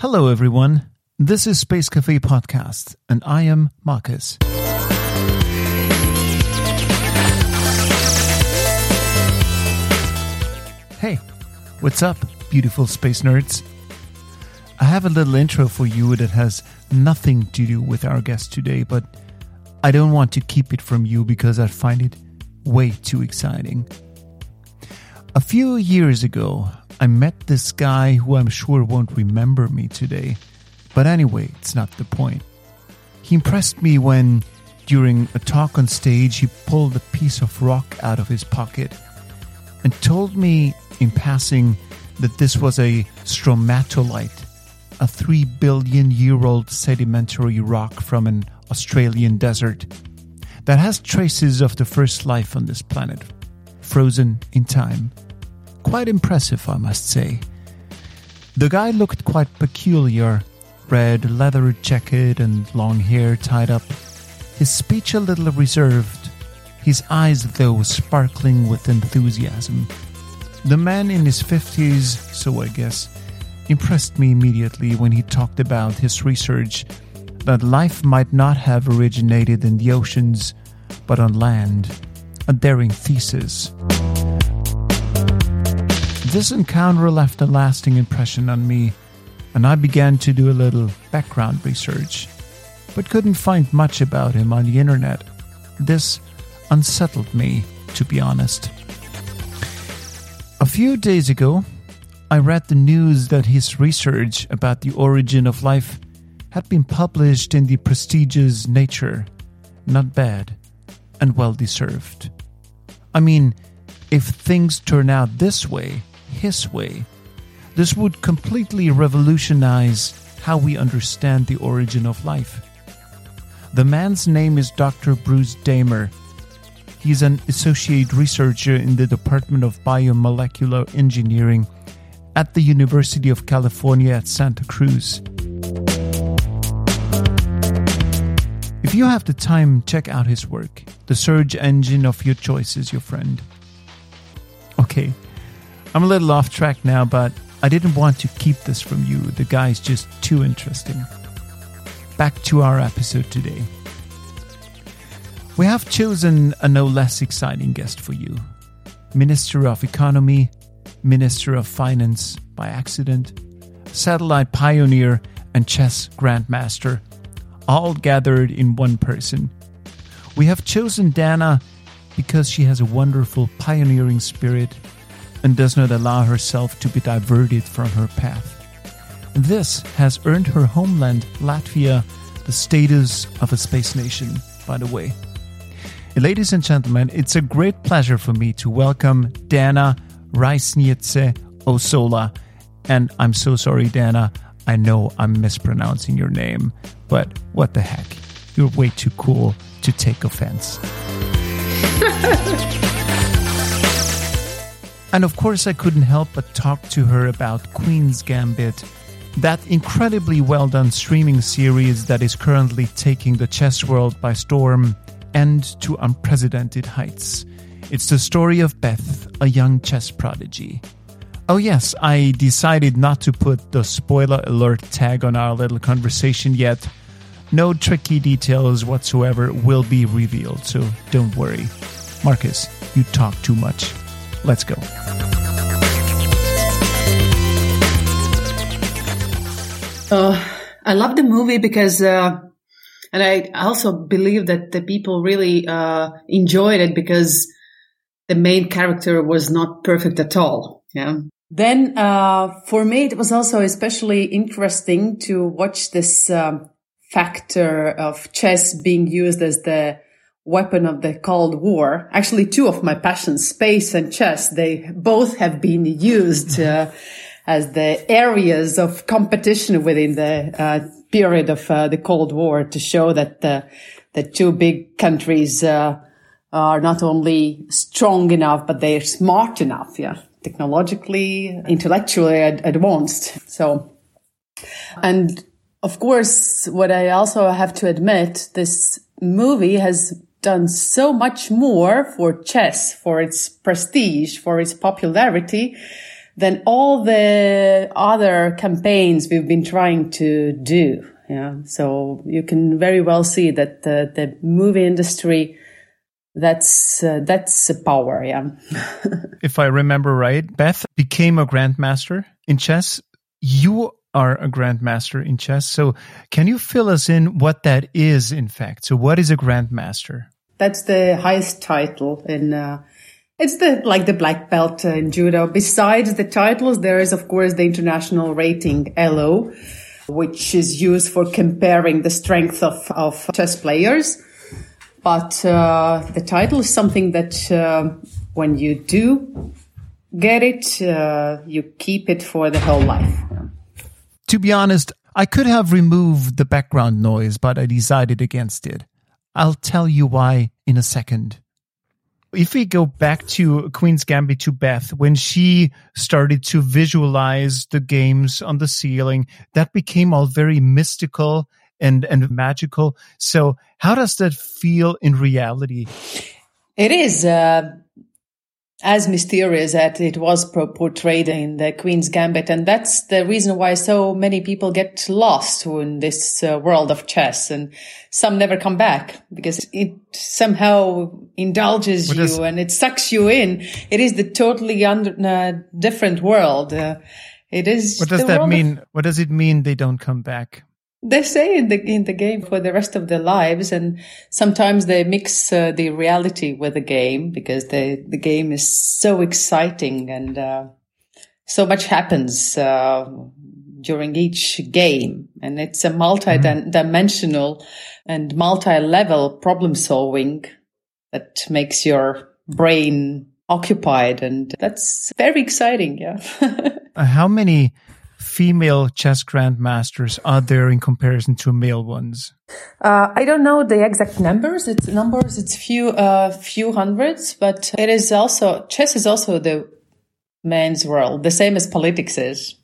Hello, everyone. This is Space Cafe Podcast, and I am Marcus. Hey, what's up, beautiful space nerds? I have a little intro for you that has nothing to do with our guest today, but I don't want to keep it from you because I find it way too exciting. A few years ago, I met this guy who I'm sure won't remember me today. But anyway, it's not the point. He impressed me when, during a talk on stage, he pulled a piece of rock out of his pocket and told me in passing that this was a stromatolite, a 3 billion year old sedimentary rock from an Australian desert that has traces of the first life on this planet, frozen in time. Quite impressive, I must say. The guy looked quite peculiar red leather jacket and long hair tied up, his speech a little reserved, his eyes, though, sparkling with enthusiasm. The man in his 50s, so I guess, impressed me immediately when he talked about his research that life might not have originated in the oceans, but on land. A daring thesis. This encounter left a lasting impression on me, and I began to do a little background research, but couldn't find much about him on the internet. This unsettled me, to be honest. A few days ago, I read the news that his research about the origin of life had been published in the prestigious Nature. Not bad, and well deserved. I mean, if things turn out this way, his way, this would completely revolutionize how we understand the origin of life. The man's name is Dr. Bruce Damer, He's an associate researcher in the Department of Biomolecular Engineering at the University of California at Santa Cruz. If you have the time, check out his work. The search engine of your choice is your friend. Okay, I'm a little off track now, but I didn't want to keep this from you. The guy's just too interesting. Back to our episode today. We have chosen a no less exciting guest for you Minister of Economy, Minister of Finance by accident, satellite pioneer, and chess grandmaster, all gathered in one person. We have chosen Dana because she has a wonderful pioneering spirit and does not allow herself to be diverted from her path. This has earned her homeland, Latvia, the status of a space nation, by the way. Ladies and gentlemen, it's a great pleasure for me to welcome Dana Reisniece Osola. And I'm so sorry, Dana. I know I'm mispronouncing your name, but what the heck? You're way too cool to take offense. and of course, I couldn't help but talk to her about Queen's Gambit, that incredibly well done streaming series that is currently taking the chess world by storm and to unprecedented heights. It's the story of Beth, a young chess prodigy. Oh, yes, I decided not to put the spoiler alert tag on our little conversation yet. No tricky details whatsoever will be revealed, so don't worry. Marcus, you talk too much. Let's go. Uh, I love the movie because uh, and I also believe that the people really uh, enjoyed it because the main character was not perfect at all. Yeah. Then, uh, for me, it was also especially interesting to watch this um, factor of chess being used as the weapon of the Cold War. Actually, two of my passions, space and chess, they both have been used uh, as the areas of competition within the uh, period of uh, the Cold War to show that the, the two big countries uh, are not only strong enough, but they're smart enough, yeah, technologically, intellectually ad- advanced. So, and of course, what I also have to admit, this movie has done so much more for chess, for its prestige, for its popularity, than all the other campaigns we've been trying to do. Yeah. So you can very well see that the, the movie industry that's uh, that's a power yeah if i remember right beth became a grandmaster in chess you are a grandmaster in chess so can you fill us in what that is in fact so what is a grandmaster that's the highest title in uh, it's the like the black belt in judo. Besides the titles, there is of course the international rating ELO, which is used for comparing the strength of, of chess players. But uh, the title is something that uh, when you do get it, uh, you keep it for the whole life. To be honest, I could have removed the background noise, but I decided against it. I'll tell you why in a second. If we go back to Queen's Gambit to Beth, when she started to visualize the games on the ceiling, that became all very mystical and, and magical. So how does that feel in reality? It is. Uh, as mysterious as it was portrayed in the Queen's Gambit. And that's the reason why so many people get lost in this uh, world of chess and some never come back because it somehow indulges what you is, and it sucks you in. It is the totally under, uh, different world. Uh, it is. What does that mean? Of, what does it mean they don't come back? They stay in the in the game for the rest of their lives, and sometimes they mix uh, the reality with the game because the the game is so exciting and uh, so much happens uh, during each game, and it's a multi-dimensional and multi-level problem solving that makes your brain occupied, and that's very exciting. Yeah. Uh, how many female chess grandmasters are there in comparison to male ones? Uh, I don't know the exact numbers. It's numbers. It's few, uh, few hundreds, but it is also chess is also the men's world, the same as politics is.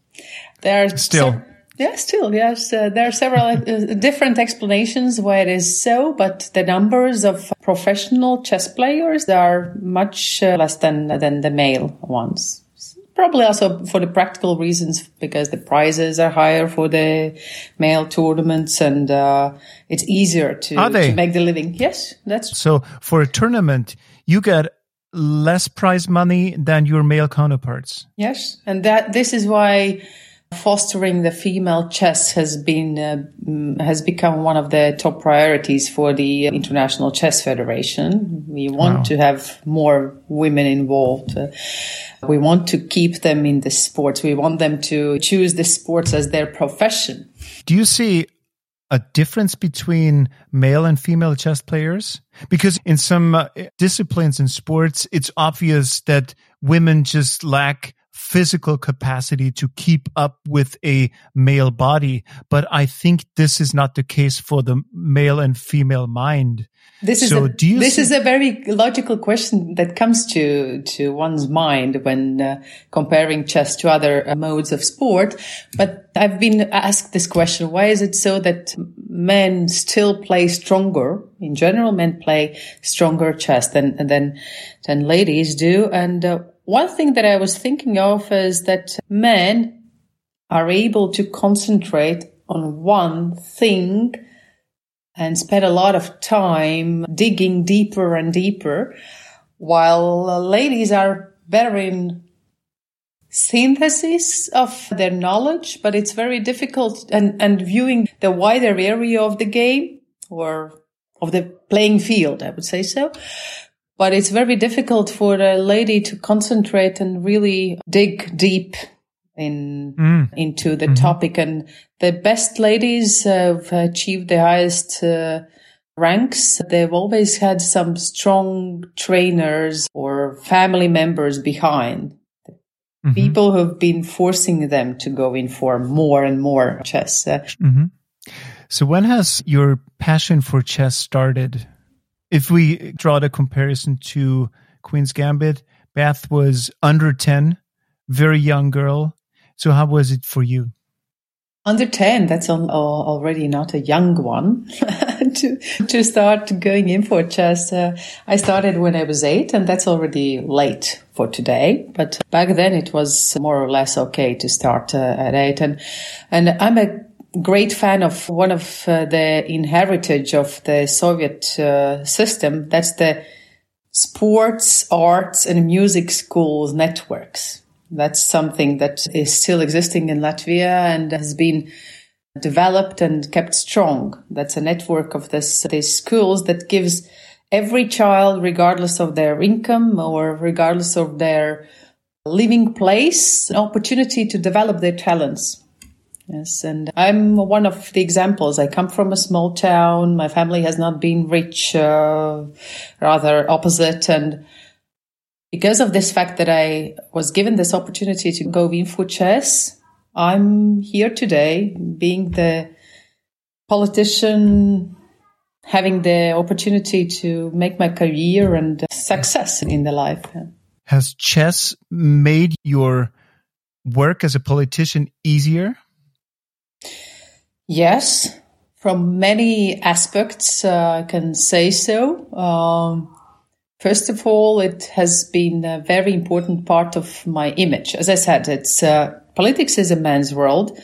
There are still. So, yeah, still, yes. Uh, there are several uh, different explanations why it is so, but the numbers of professional chess players are much uh, less than than the male ones probably also for the practical reasons because the prizes are higher for the male tournaments and uh, it's easier to, to, make the living. Yes, that's so. For a tournament, you get less prize money than your male counterparts. Yes, and that this is why fostering the female chess has been uh, mm, has become one of the top priorities for the International Chess Federation. We want wow. to have more women involved. Uh, we want to keep them in the sports. We want them to choose the sports as their profession. Do you see a difference between male and female chess players? Because in some uh, disciplines in sports, it's obvious that women just lack physical capacity to keep up with a male body. But I think this is not the case for the male and female mind. This is so a, this is a very logical question that comes to to one's mind when uh, comparing chess to other uh, modes of sport. But I've been asked this question: Why is it so that men still play stronger? In general, men play stronger chess than than than ladies do, and uh, one thing that I was thinking of is that men are able to concentrate on one thing and spend a lot of time digging deeper and deeper, while ladies are better in synthesis of their knowledge, but it's very difficult and, and viewing the wider area of the game or of the playing field, I would say so but it's very difficult for a lady to concentrate and really dig deep in mm. into the mm-hmm. topic and the best ladies have achieved the highest uh, ranks they've always had some strong trainers or family members behind mm-hmm. people who've been forcing them to go in for more and more chess mm-hmm. so when has your passion for chess started if we draw the comparison to Queen's Gambit, Beth was under 10, very young girl. So how was it for you? Under 10, that's already not a young one. to to start going in for chess. Uh, I started when I was eight, and that's already late for today. But back then, it was more or less okay to start uh, at eight. And and I'm a great fan of one of uh, the inheritage of the Soviet uh, system. That's the sports, arts, and music schools networks. That's something that is still existing in Latvia and has been developed and kept strong. That's a network of this, these schools that gives every child, regardless of their income or regardless of their living place, an opportunity to develop their talents. Yes, and I'm one of the examples. I come from a small town. My family has not been rich, uh, rather opposite. And because of this fact that I was given this opportunity to go in for chess, I'm here today being the politician, having the opportunity to make my career and success in the life. Has chess made your work as a politician easier? Yes, from many aspects, uh, I can say so. Um, first of all, it has been a very important part of my image. As I said, it's uh, politics is a man's world.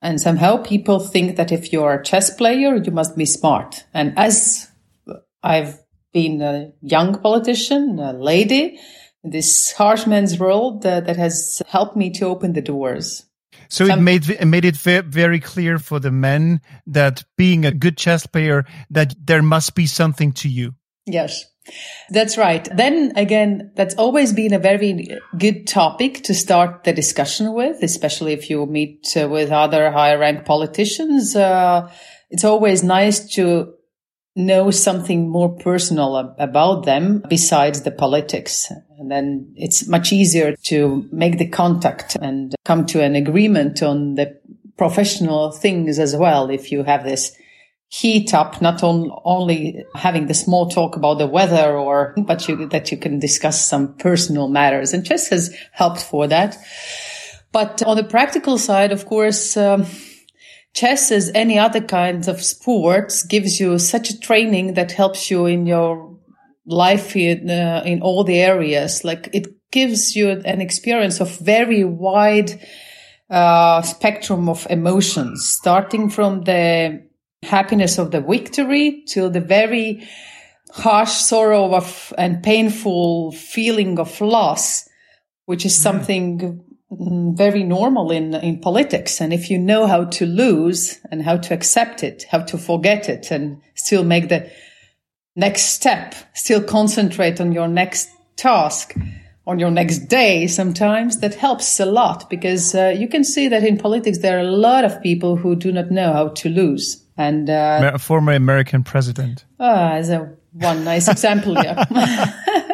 And somehow people think that if you're a chess player, you must be smart. And as I've been a young politician, a lady, this harsh man's world uh, that has helped me to open the doors. So Some, it made it made it very clear for the men that being a good chess player, that there must be something to you. Yes. That's right. Then again, that's always been a very good topic to start the discussion with, especially if you meet uh, with other higher rank politicians. Uh, it's always nice to know something more personal about them besides the politics. And then it's much easier to make the contact and come to an agreement on the professional things as well if you have this heat up, not on, only having the small talk about the weather or, but you, that you can discuss some personal matters. And chess has helped for that. But on the practical side, of course, um, chess as any other kinds of sports gives you such a training that helps you in your life in, uh, in all the areas. Like it gives you an experience of very wide, uh, spectrum of emotions, starting from the happiness of the victory till the very harsh sorrow of and painful feeling of loss, which is mm. something very normal in, in politics. And if you know how to lose and how to accept it, how to forget it and still make the next step, still concentrate on your next task, on your next day sometimes that helps a lot because uh, you can see that in politics there are a lot of people who do not know how to lose and uh, a former American president. Ah, as a one nice example, yeah.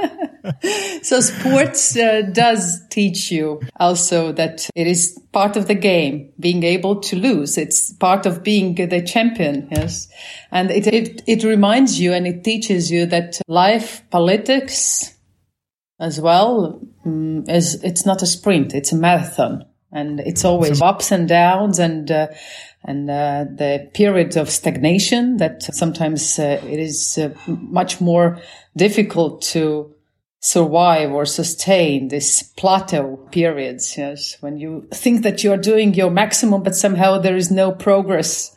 so sports uh, does teach you also that it is part of the game, being able to lose. It's part of being the champion. Yes. And it, it, it reminds you and it teaches you that life, politics as well, um, is, it's not a sprint. It's a marathon and it's always ups and downs and, uh, and uh, the period of stagnation that sometimes uh, it is uh, much more difficult to survive or sustain this plateau periods yes when you think that you're doing your maximum but somehow there is no progress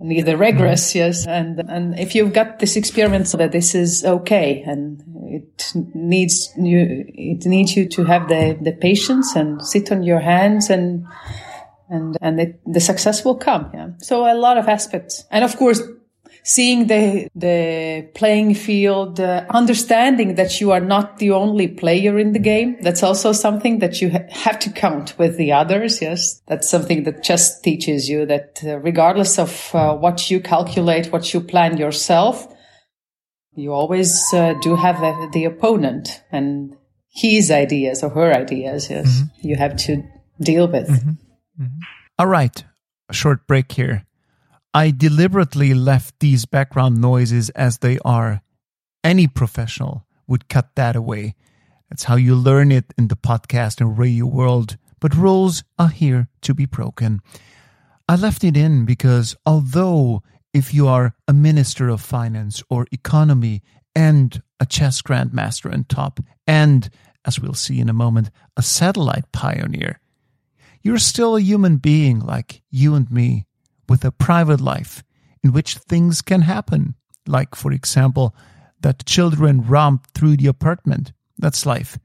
neither regress mm-hmm. yes and and if you've got this experience that this is okay and it needs you it needs you to have the the patience and sit on your hands and and and it, the success will come. Yeah. So a lot of aspects, and of course, seeing the the playing field, uh, understanding that you are not the only player in the game. That's also something that you ha- have to count with the others. Yes, that's something that chess teaches you that uh, regardless of uh, what you calculate, what you plan yourself, you always uh, do have the, the, opponent and his ideas or her ideas. Yes, mm-hmm. you have to deal with. Mm-hmm. Mm-hmm. All right, a short break here. I deliberately left these background noises as they are. Any professional would cut that away. That's how you learn it in the podcast and radio world, but rules are here to be broken. I left it in because although if you are a minister of finance or economy and a chess grandmaster and top, and, as we'll see in a moment, a satellite pioneer, you're still a human being like you and me with a private life in which things can happen. Like, for example, that children romp through the apartment. That's life.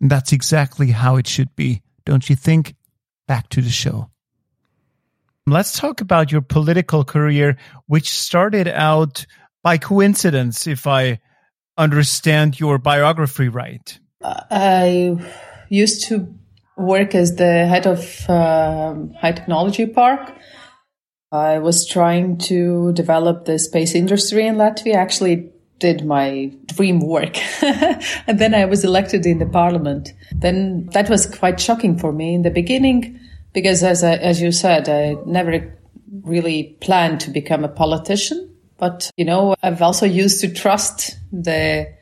And that's exactly how it should be, don't you think? Back to the show. Let's talk about your political career, which started out by coincidence, if I understand your biography right. I used to work as the head of uh, High Technology Park. I was trying to develop the space industry in Latvia. Actually, did my dream work. and then I was elected in the parliament. Then that was quite shocking for me in the beginning because as I, as you said, I never really planned to become a politician. But, you know, I've also used to trust the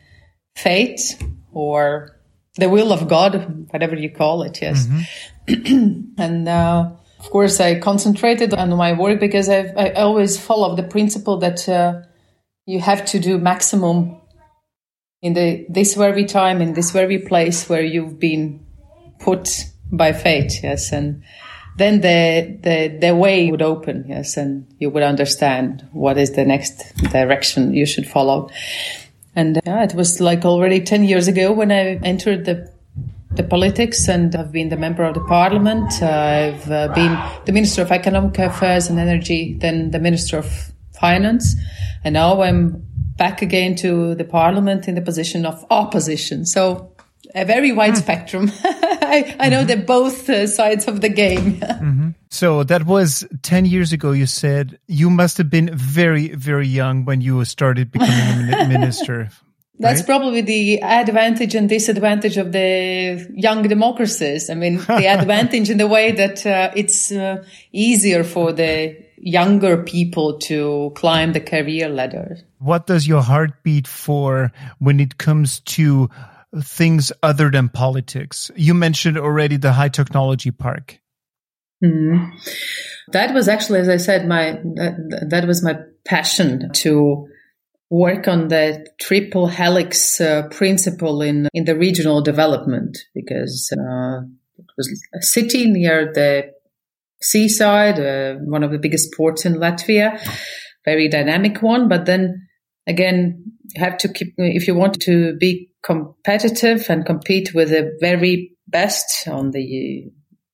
fate or the will of God, whatever you call it. Yes. Mm-hmm. and, uh, of course, I concentrated on my work because I've, I always follow the principle that, uh, you have to do maximum in the this very time in this very place where you've been put by fate yes and then the the the way would open yes and you would understand what is the next direction you should follow. And yeah, it was like already 10 years ago when i entered the the politics and I've been the member of the parliament. I've uh, been the Minister of Economic Affairs and Energy, then the Minister of Finance. And now I'm back again to the parliament in the position of opposition. So a very wide mm. spectrum. I, I, know mm-hmm. they're both uh, sides of the game. mm-hmm. So that was 10 years ago, you said. You must have been very, very young when you started becoming a minister. That's right? probably the advantage and disadvantage of the young democracies. I mean, the advantage in the way that uh, it's uh, easier for the younger people to climb the career ladder. What does your heart beat for when it comes to things other than politics? You mentioned already the high technology park. Mm. That was actually, as I said, my that, that was my passion to work on the triple helix uh, principle in in the regional development because uh, it was a city near the seaside, uh, one of the biggest ports in Latvia, very dynamic one. But then again, you have to keep, if you want to be competitive and compete with the very best on the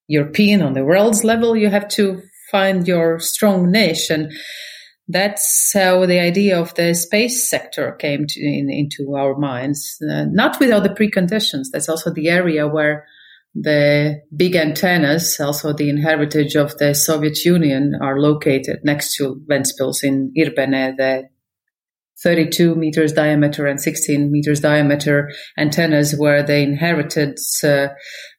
European, on the world's level, you have to find your strong niche. And that's how the idea of the space sector came to, in, into our minds, uh, not without the preconditions. That's also the area where the big antennas, also the inheritance of the Soviet Union, are located next to Ventspils in Irbene, the 32 meters diameter and 16 meters diameter antennas were they inherited uh,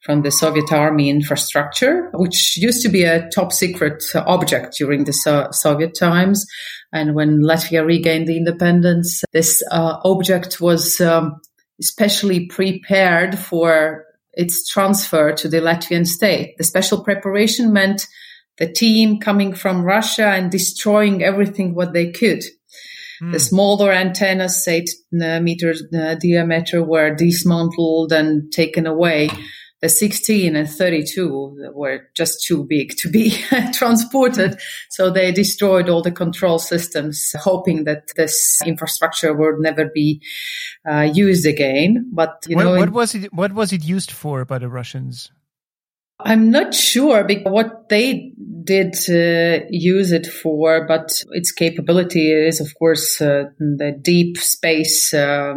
from the Soviet army infrastructure, which used to be a top secret object during the so- Soviet times. And when Latvia regained the independence, this uh, object was um, especially prepared for its transfer to the Latvian state. The special preparation meant the team coming from Russia and destroying everything what they could. Mm. The smaller antennas, eight uh, meters uh, diameter, were dismantled and taken away. The 16 and 32 were just too big to be transported. So they destroyed all the control systems, hoping that this infrastructure would never be uh, used again. But you what, know, what was it? What was it used for by the Russians? I'm not sure what they did uh, use it for, but its capability is, of course, uh, the deep space uh,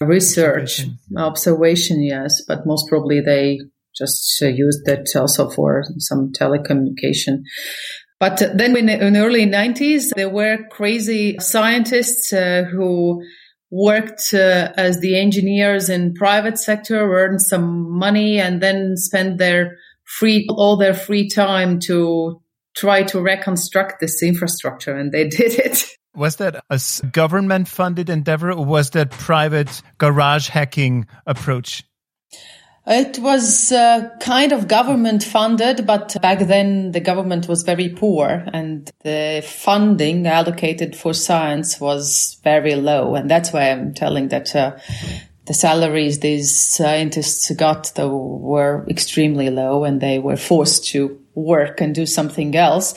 research observation. observation. Yes, but most probably they just uh, used it also for some telecommunication. But then in the early 90s, there were crazy scientists uh, who worked uh, as the engineers in private sector, earned some money, and then spent their free all their free time to try to reconstruct this infrastructure, and they did it. Was that a government funded endeavor, or was that private garage hacking approach? It was uh, kind of government funded, but back then the government was very poor and the funding allocated for science was very low. And that's why I'm telling that uh, the salaries these scientists got though were extremely low and they were forced to work and do something else.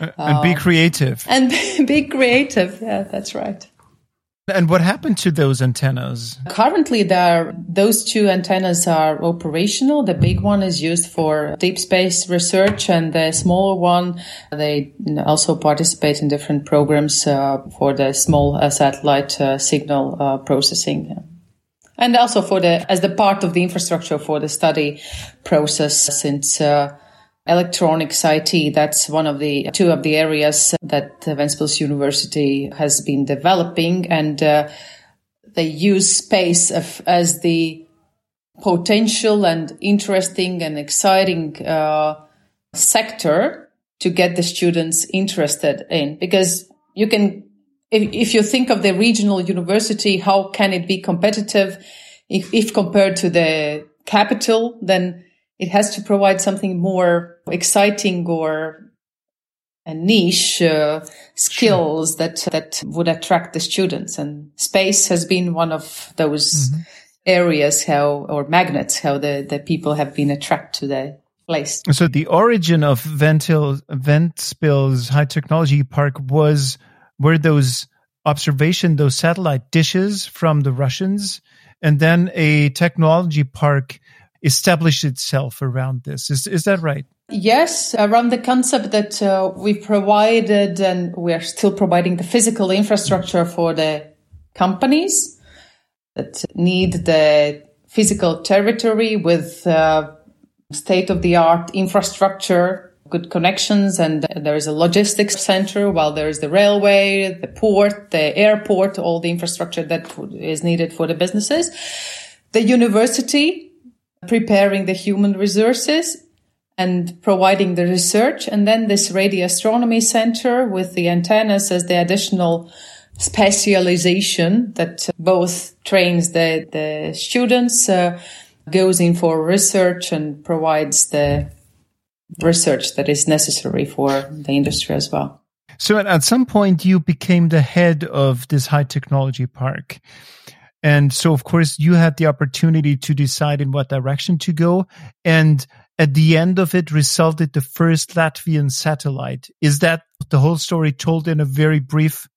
And be creative. And be creative. Yeah, that's right. And what happened to those antennas? Currently, there those two antennas are operational. The big one is used for deep space research, and the smaller one they also participate in different programs uh, for the small uh, satellite uh, signal uh, processing. And also for the as the part of the infrastructure for the study process, since uh, electronics IT. That's one of the two of the areas that Ventspils University has been developing, and uh, they use space of, as the potential and interesting and exciting uh, sector to get the students interested in because you can if, if you think of the regional university how can it be competitive if, if compared to the capital then it has to provide something more exciting or a niche uh, skills sure. that that would attract the students and space has been one of those mm-hmm. areas how or magnets how the the people have been attracted to the place so the origin of Ventil Ventspils high technology park was were those observation those satellite dishes from the russians and then a technology park established itself around this. Is, is that right? Yes, around the concept that uh, we provided and we are still providing the physical infrastructure for the companies that need the physical territory with uh, state of the art infrastructure, good connections, and there is a logistics center while there is the railway, the port, the airport, all the infrastructure that is needed for the businesses. The university preparing the human resources and providing the research. And then this radio astronomy center with the antennas as the additional specialization that both trains the, the students, uh, goes in for research and provides the research that is necessary for the industry as well. So at some point you became the head of this high technology park. And so, of course, you had the opportunity to decide in what direction to go. And at the end of it resulted the first Latvian satellite. Is that the whole story told in a very brief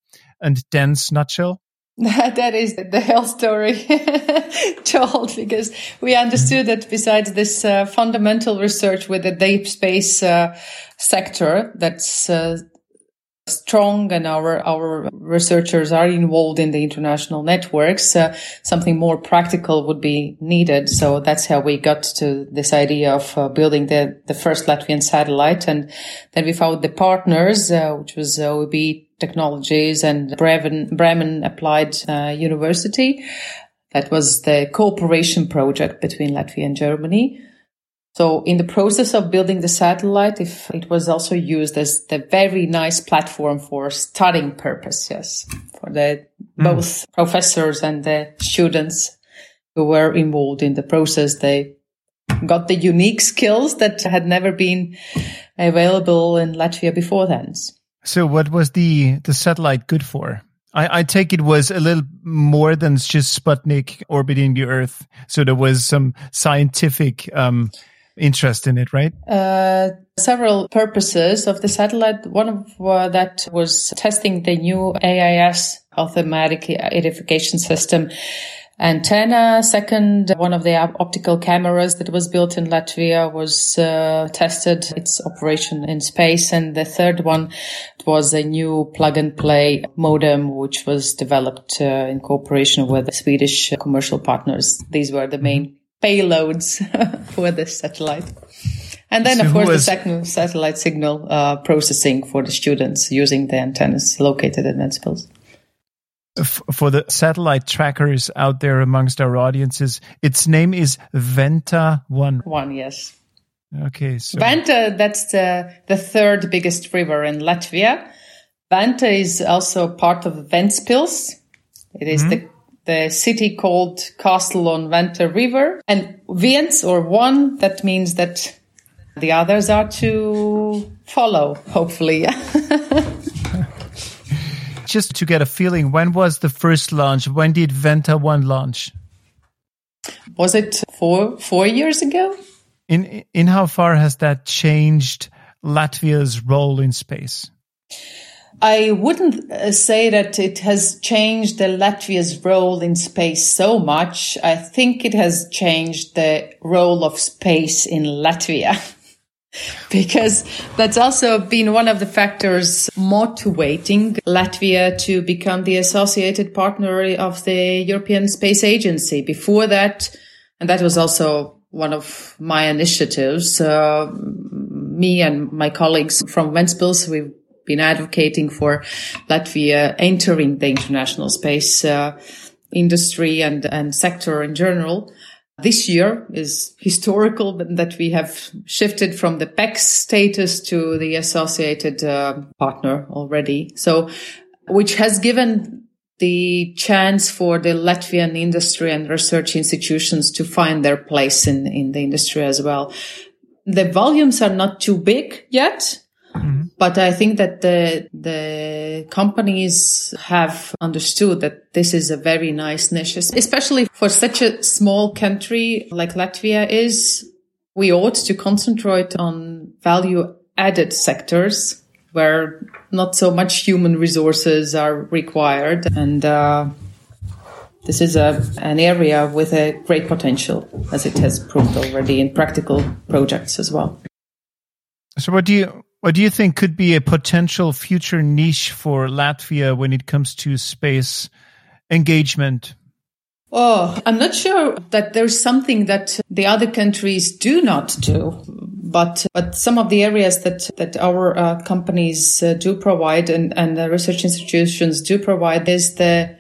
and dense nutshell? that is the whole story told because we understood that besides this uh, fundamental research with the deep space uh, sector that's uh, strong and our our researchers are involved in the international networks uh, something more practical would be needed. So that's how we got to this idea of uh, building the the first latvian satellite. And then we found the partners uh, which was OHB technologies and bremen, bremen applied uh, university. That was the cooperation project between latvia and germany so in the process of building the satellite, if it was also used as the very nice platform for studying purposes for the mm. both professors and the students who were involved in the process, they got the unique skills that had never been available in Latvia before then. So what was the, the satellite good for? I, I, take it was a little more than just Sputnik orbiting the Earth. So there was some scientific um, interest in it, right? Uh, several purposes of the satellite. One of uh, that was testing the new AIS automatic identification system antenna. Second, one of the optical cameras that was built in Latvia was uh, tested its operation in space. And the third one was a new plug and play modem, which was developed uh, in cooperation with Swedish commercial partners. These were the main payloads for the satellite. And then, so of course, the second satellite signal uh, processing for the students using the antennas located in Ventspils. For the satellite trackers out there amongst our audiences, its name is Venta One. One, yes. Okay, so Venta, that's the the third biggest river in Latvia. Venta is also part of Ventspils. It is mm-hmm. the the city called Castle on Venta River and Viens or one, that means that the others are to follow, hopefully. Just to get a feeling, when was the first launch? When did Venta 1 launch? Was it four, four years ago? In, in how far has that changed Latvia's role in space? I wouldn't uh, say that it has changed the Latvia's role in space so much. I think it has changed the role of space in Latvia. because that's also been one of the factors motivating Latvia to become the associated partner of the European Space Agency. Before that, and that was also one of my initiatives, uh, me and my colleagues from Ventspils, we've been advocating for Latvia entering the international space uh, industry and, and sector in general. This year is historical that we have shifted from the PECS status to the associated uh, partner already. So, which has given the chance for the Latvian industry and research institutions to find their place in, in the industry as well. The volumes are not too big yet, Mm-hmm. But I think that the the companies have understood that this is a very nice niche, especially for such a small country like Latvia is. We ought to concentrate on value added sectors where not so much human resources are required and uh, this is a, an area with a great potential as it has proved already in practical projects as well. So what do you what do you think could be a potential future niche for Latvia when it comes to space engagement? Oh, I'm not sure that there's something that the other countries do not do, but but some of the areas that that our uh, companies uh, do provide and and the research institutions do provide is the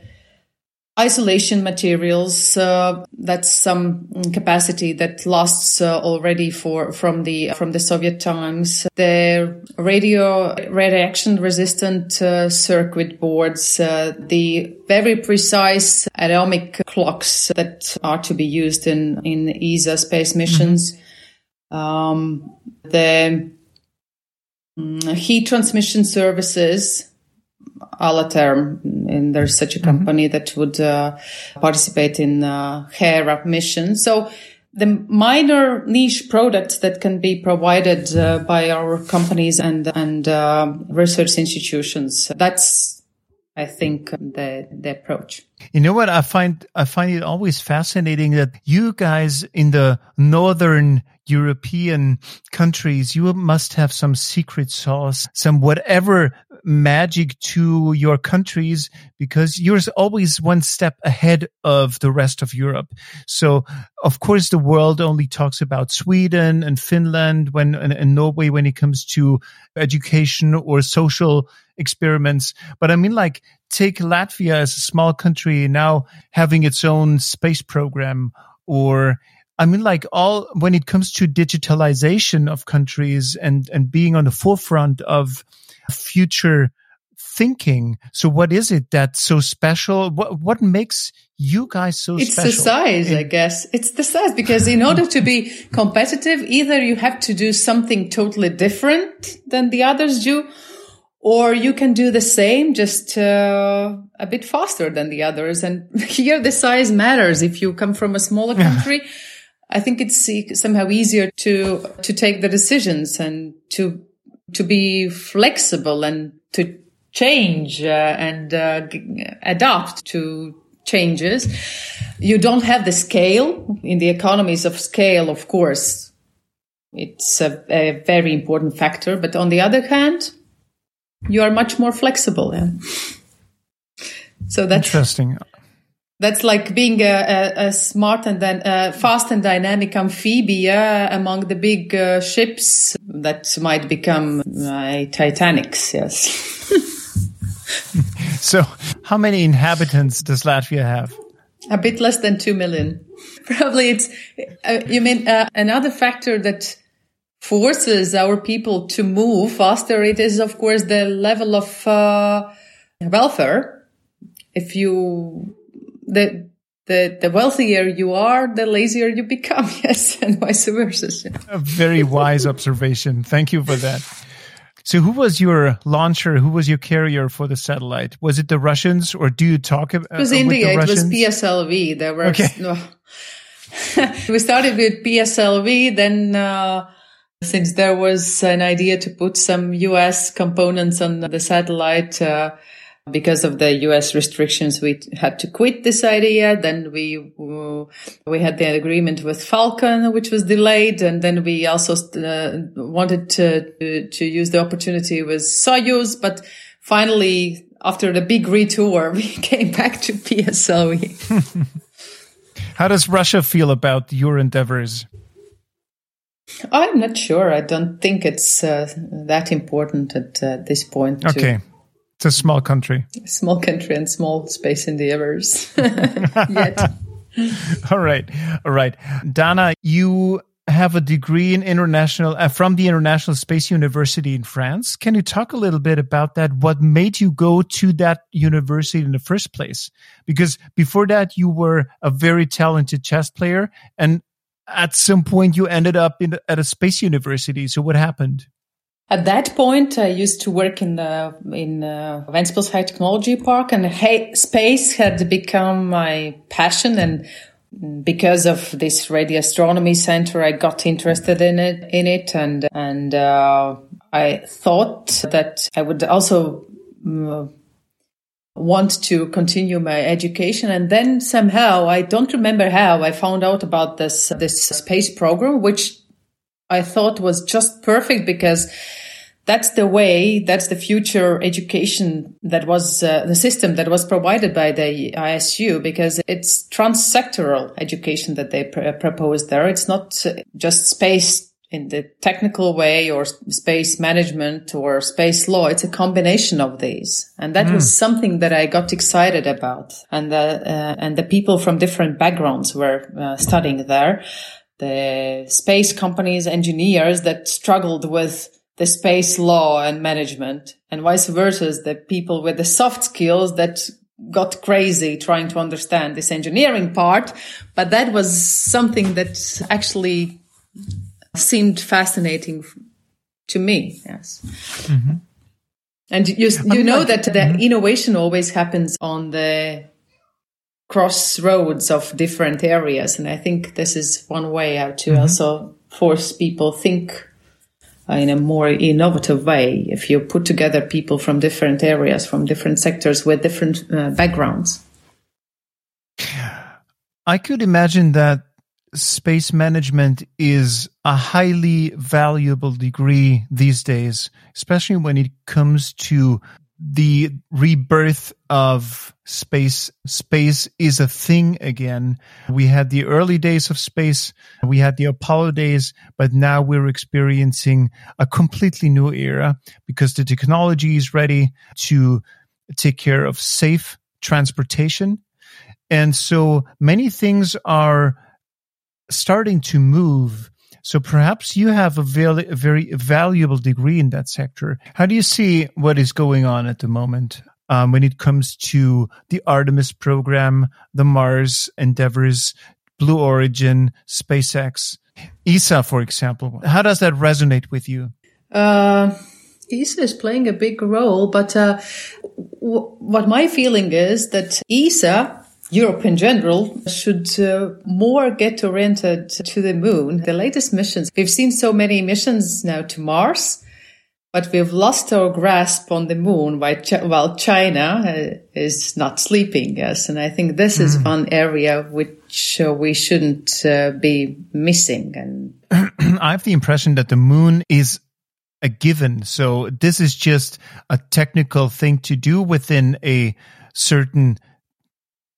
isolation materials uh, that's some capacity that lasts uh, already for from the from the soviet times the radio radiation resistant uh, circuit boards uh, the very precise atomic clocks that are to be used in in esa space missions mm-hmm. um, the um, heat transmission services Alaterm, and there's such a mm-hmm. company mm-hmm. that would uh, participate in uh, Hera mission. So the minor niche products that can be provided uh, by our companies and and uh, research institutions. That's, I think, the the approach. You know what I find I find it always fascinating that you guys in the northern European countries, you must have some secret sauce, some whatever magic to your countries because you're always one step ahead of the rest of Europe. So of course the world only talks about Sweden and Finland when and, and Norway when it comes to education or social experiments. But I mean like take Latvia as a small country now having its own space program or I mean, like all when it comes to digitalization of countries and and being on the forefront of future thinking. So what is it that's so special? What what makes you guys so it's special? It's the size, I guess. It's the size because in order to be competitive, either you have to do something totally different than the others do, or you can do the same, just uh, a bit faster than the others. And here the size matters. If you come from a smaller country, I think it's somehow easier to to take the decisions and to to be flexible and to change uh, and uh, adapt to changes. You don't have the scale in the economies of scale, of course. It's a, a very important factor. But on the other hand, you are much more flexible. Yeah? So that's interesting. That's like being a, a, a smart and then uh, fast and dynamic amphibia among the big uh, ships that might become my Titanics. Yes. so, how many inhabitants does Latvia have? A bit less than two million. Probably it's. Uh, you mean uh, another factor that forces our people to move faster? It is, of course, the level of uh, welfare. If you the the the wealthier you are, the lazier you become. Yes, and vice versa. A very wise observation. Thank you for that. So, who was your launcher? Who was your carrier for the satellite? Was it the Russians, or do you talk about? It was India. It was PSLV. There were okay. no. we started with PSLV, then. Uh, since there was an idea to put some US components on the satellite, uh, because of the US restrictions, we had to quit this idea. Then we, we had the agreement with Falcon, which was delayed. And then we also uh, wanted to, to use the opportunity with Soyuz. But finally, after the big retour, we came back to PSLV. How does Russia feel about your endeavors? I'm not sure. I don't think it's uh, that important at uh, this point. Okay. It's a small country. Small country and small space in the universe. Yet. All right. All right. Dana, you have a degree in international uh, from the International Space University in France. Can you talk a little bit about that? What made you go to that university in the first place? Because before that, you were a very talented chess player, and at some point, you ended up in, at a space university. So, what happened? At that point, I used to work in the in uh, Ventspils High Technology Park, and hey, space had become my passion. And because of this radio astronomy center, I got interested in it. In it, and and uh, I thought that I would also. Uh, want to continue my education and then somehow i don't remember how i found out about this this space program which i thought was just perfect because that's the way, that's the future education that was uh, the system that was provided by the ISU because it's transsectoral education that they pr- proposed there. It's not just space in the technical way or space management or space law. It's a combination of these. And that mm. was something that I got excited about. And the, uh, and the people from different backgrounds were uh, studying there. The space companies, engineers that struggled with the space law and management and vice versa is the people with the soft skills that got crazy trying to understand this engineering part but that was something that actually seemed fascinating to me yes mm-hmm. and you you know that the mm-hmm. innovation always happens on the crossroads of different areas and i think this is one way how to mm-hmm. also force people think in a more innovative way if you put together people from different areas, from different sectors with different uh, backgrounds. I could imagine that space management is a highly valuable degree these days, especially when it comes to the rebirth of space. Space is a thing again. We had the early days of space. We had the Apollo days, but now we're experiencing a completely new era because the technology is ready to take care of safe transportation. And so many things are starting to move so perhaps you have a very, very valuable degree in that sector. How do you see what is going on at the moment? Um, when it comes to the Artemis program, the Mars endeavors, Blue Origin, SpaceX, ESA, for example. How does that resonate with you? Uh, ESA is playing a big role, but uh, w- what my feeling is that ESA Europe in general should uh, more get oriented to the moon. The latest missions, we've seen so many missions now to Mars, but we've lost our grasp on the moon while China uh, is not sleeping. Yes. And I think this mm. is hmm. one area which uh, we shouldn't uh, be missing. And I have the impression that the moon is a given. So this is just a technical thing to do within a certain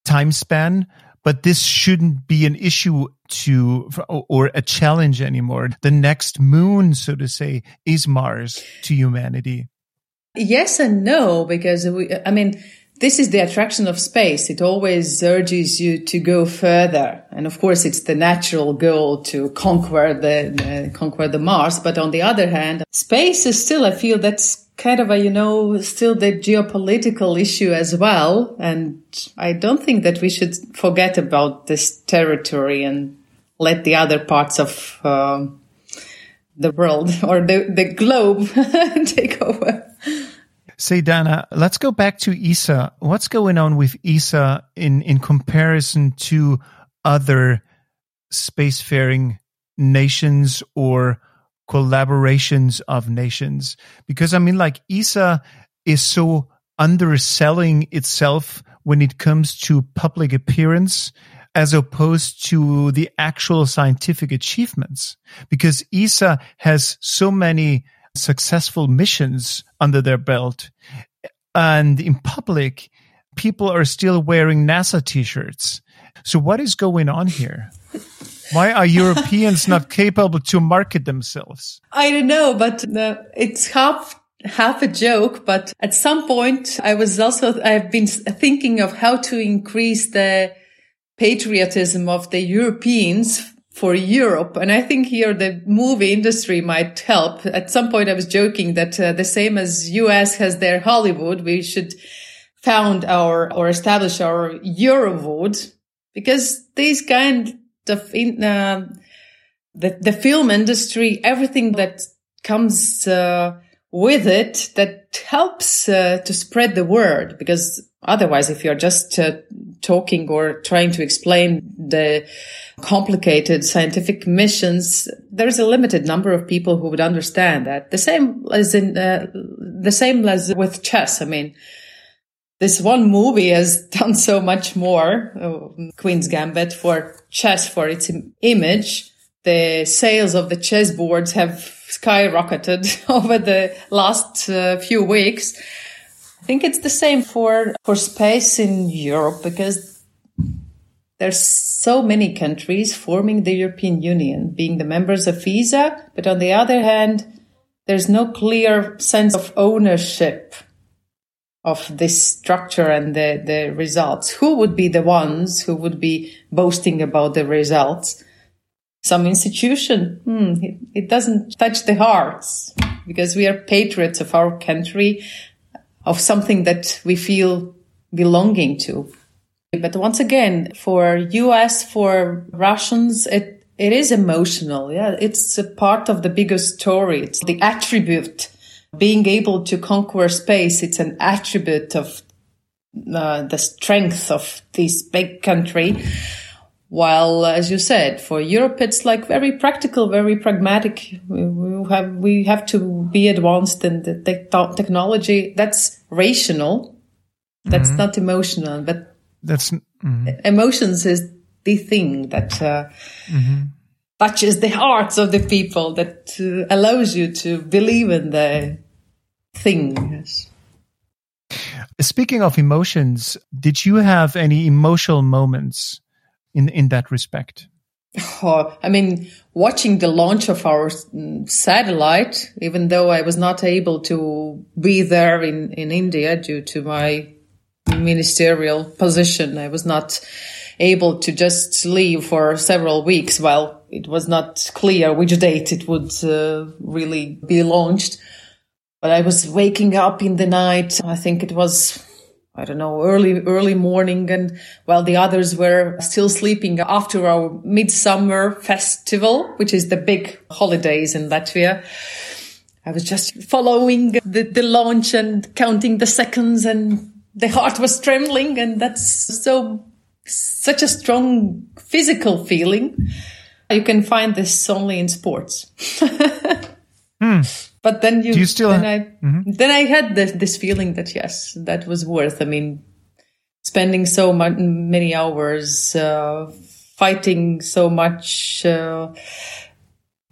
time span, but this shouldn't be an issue to or a challenge anymore. The next moon, so to say, is Mars to humanity. Yes and no, because we, I mean, this is the attraction of space. It always urges you to go further. And of course, it's the natural goal to conquer the, uh, conquer the Mars. But on the other hand, space is still, I feel that's kind of a, you know, still the geopolitical issue as well. And I don't think that we should forget about this territory and let the other parts of, uh, the world or the, the globe take over. Say, Dana, let's go back to ESA. What's going on with ESA in, in comparison to other spacefaring nations or collaborations of nations? Because I mean, like ESA is so underselling itself when it comes to public appearance as opposed to the actual scientific achievements because ESA has so many successful missions under their belt. And in public, people are still wearing NASA t-shirts. So what is going on here? Why are Europeans not capable to market themselves? I don't know, but uh, it's half half a joke, but at some point I was also, I've been thinking of how to increase the patriotism of the Europeans for Europe. And I think here the movie industry might help. At some point, I was joking that uh, the same as US has their Hollywood, we should found our or establish our Eurowood because these kind of in, uh, the the film industry, everything that comes uh, with it that helps uh, to spread the word because otherwise if you're just uh, talking or trying to explain the complicated scientific missions there's a limited number of people who would understand that. The same as in uh, the same as with chess. I mean this one movie has done so much more uh, queen's gambit for chess for its image the sales of the chessboards have skyrocketed over the last uh, few weeks. I think it's the same for, for space in Europe because there's so many countries forming the European Union, being the members of ESA, but on the other hand, there's no clear sense of ownership of this structure and the, the results. Who would be the ones who would be boasting about the results? Some institution. Hmm, it, it doesn't touch the hearts because we are patriots of our country, of something that we feel belonging to. But once again, for US, for Russians, it, it is emotional. Yeah. It's a part of the bigger story. It's the attribute being able to conquer space. It's an attribute of uh, the strength of this big country. While, as you said, for Europe, it's like very practical, very pragmatic. We, have, we have to be advanced in the te- technology. That's rational. That's mm-hmm. not emotional, but that's mm-hmm. emotions is the thing that uh, mm-hmm. touches the hearts of the people that uh, allows you to believe in the thing. Yes. Speaking of emotions, did you have any emotional moments in in that respect? Oh, I mean, watching the launch of our satellite, even though I was not able to be there in, in India due to my ministerial position, I was not able to just leave for several weeks while it was not clear which date it would uh, really be launched. But I was waking up in the night. I think it was I don't know, early, early morning. And while the others were still sleeping after our midsummer festival, which is the big holidays in Latvia. I was just following the, the launch and counting the seconds and the heart was trembling. And that's so, such a strong physical feeling. You can find this only in sports. hmm. But then you, Do you still, then I, mm-hmm. then I had this, this feeling that yes, that was worth. I mean, spending so much, many hours, uh, fighting so much, uh,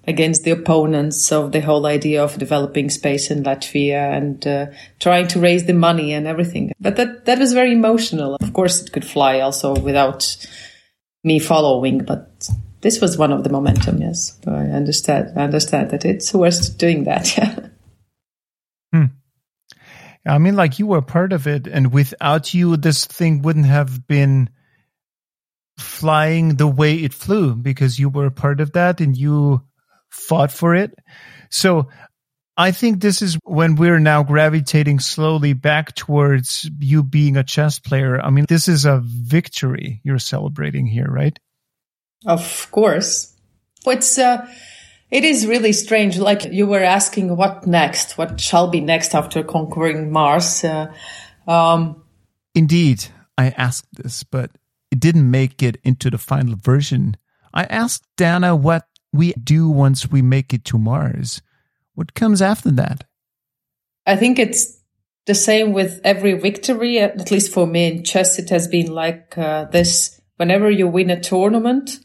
against the opponents of the whole idea of developing space in Latvia and uh, trying to raise the money and everything. But that that was very emotional. Of course, it could fly also without me following, but this was one of the momentum. Yes, I understand. I understand that it's worth doing that. hmm. I mean, like you were part of it, and without you, this thing wouldn't have been flying the way it flew because you were part of that and you fought for it. So I think this is when we're now gravitating slowly back towards you being a chess player. I mean, this is a victory you're celebrating here, right? Of course. It's, uh, it is really strange. Like you were asking what next, what shall be next after conquering Mars. Uh, um, Indeed, I asked this, but it didn't make it into the final version. I asked Dana what we do once we make it to Mars. What comes after that? I think it's the same with every victory. At least for me in chess, it has been like uh, this. Whenever you win a tournament,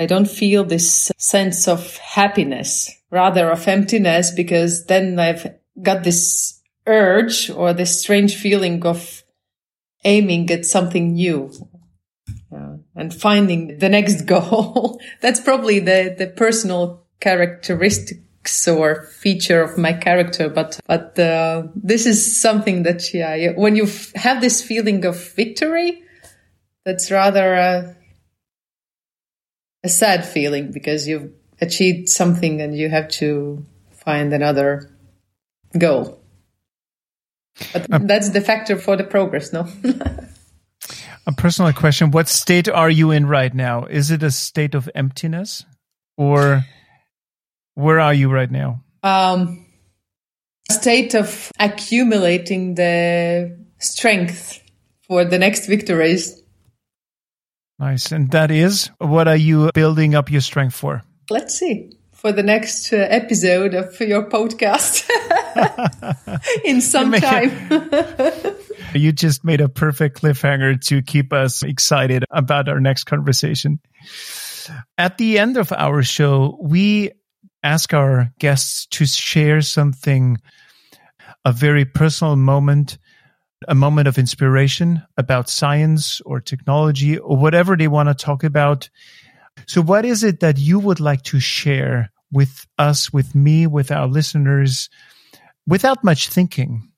I don't feel this sense of happiness, rather of emptiness, because then I've got this urge or this strange feeling of aiming at something new uh, and finding the next goal. That's probably the, the personal characteristics or feature of my character. But, but, uh, this is something that, yeah, when you have this feeling of victory, that's rather a, a sad feeling because you've achieved something and you have to find another goal. But uh, that's the factor for the progress, no? a personal question What state are you in right now? Is it a state of emptiness or where are you right now? Um, a state of accumulating the strength for the next victories. Nice. And that is what are you building up your strength for? Let's see. For the next uh, episode of your podcast in some time. you just made a perfect cliffhanger to keep us excited about our next conversation. At the end of our show, we ask our guests to share something, a very personal moment a moment of inspiration about science or technology or whatever they want to talk about. So, what is it that you would like to share with us, with me, with our listeners, without much thinking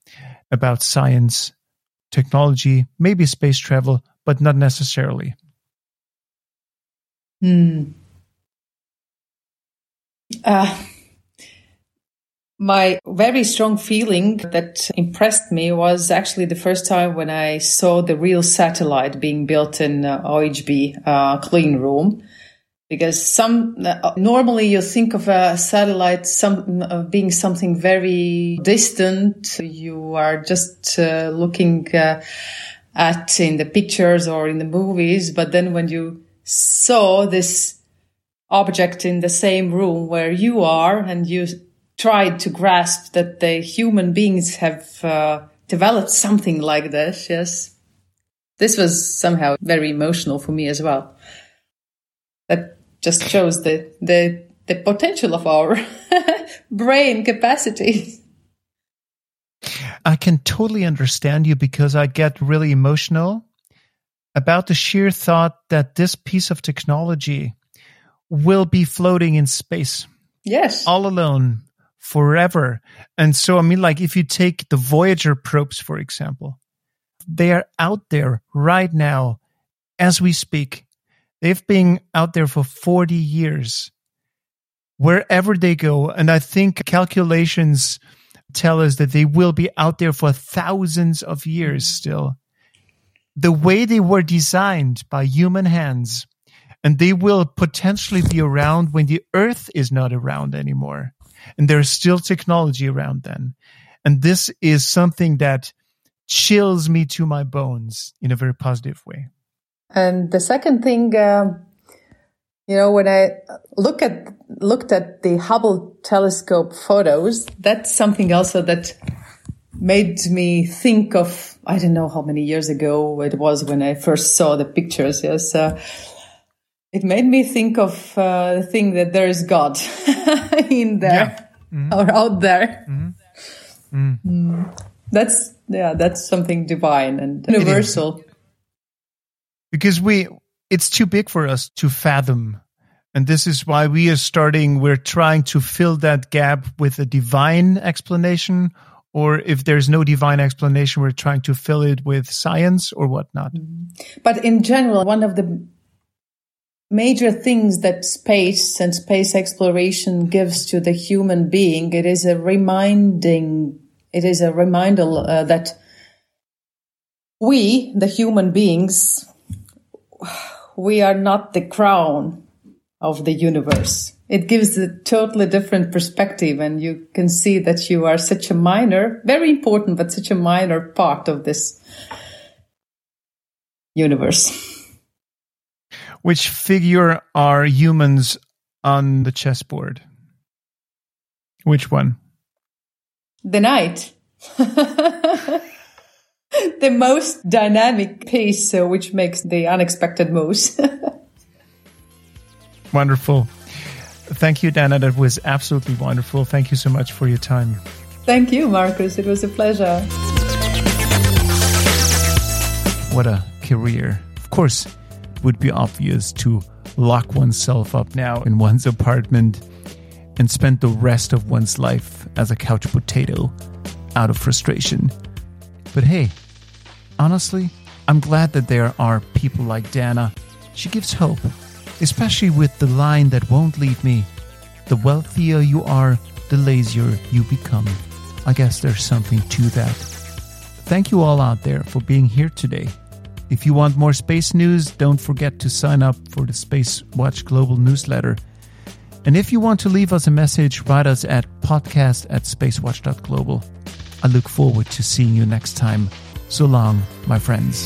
about science, technology, maybe space travel, but not necessarily? Hmm. Uh, my very strong feeling that impressed me was actually the first time when I saw the real satellite being built in uh, OHB uh, clean room. Because some uh, normally you think of a satellite some uh, being something very distant. You are just uh, looking uh, at in the pictures or in the movies, but then when you saw this object in the same room where you are and you tried to grasp that the human beings have uh, developed something like this. Yes. This was somehow very emotional for me as well. That just shows the, the, the potential of our brain capacity. I can totally understand you because I get really emotional about the sheer thought that this piece of technology will be floating in space. Yes. All alone forever. And so, I mean, like if you take the Voyager probes, for example, they are out there right now as we speak. They've been out there for 40 years, wherever they go. And I think calculations tell us that they will be out there for thousands of years mm-hmm. still. The way they were designed by human hands, and they will potentially be around when the earth is not around anymore and there's still technology around then. And this is something that chills me to my bones in a very positive way. And the second thing, uh, you know, when I look at looked at the Hubble telescope photos, that's something also that made me think of I don't know how many years ago it was when I first saw the pictures. Yes, uh, it made me think of uh, the thing that there is God in there yeah. mm-hmm. or out there. Mm-hmm. Mm. Mm. That's yeah, that's something divine and universal. Because we, it's too big for us to fathom, and this is why we are starting. We're trying to fill that gap with a divine explanation or if there's no divine explanation, we're trying to fill it with science or whatnot. Mm-hmm. But in general, one of the major things that space and space exploration gives to the human being, it is a reminding, it is a reminder uh, that we, the human beings, we are not the crown of the universe. It gives a totally different perspective and you can see that you are such a minor, very important, but such a minor part of this universe. Which figure are humans on the chessboard? Which one? The knight. the most dynamic piece, uh, which makes the unexpected moves. Wonderful. Thank you, Dana. That was absolutely wonderful. Thank you so much for your time. Thank you, Marcus. It was a pleasure. What a career. Of course, it would be obvious to lock oneself up now in one's apartment and spend the rest of one's life as a couch potato out of frustration. But hey, honestly, I'm glad that there are people like Dana. She gives hope especially with the line that won't leave me the wealthier you are, the lazier you become. I guess there's something to that. Thank you all out there for being here today. If you want more space news, don't forget to sign up for the Space Watch Global newsletter. And if you want to leave us a message, write us at podcast at spacewatch.global. I look forward to seeing you next time. So long, my friends.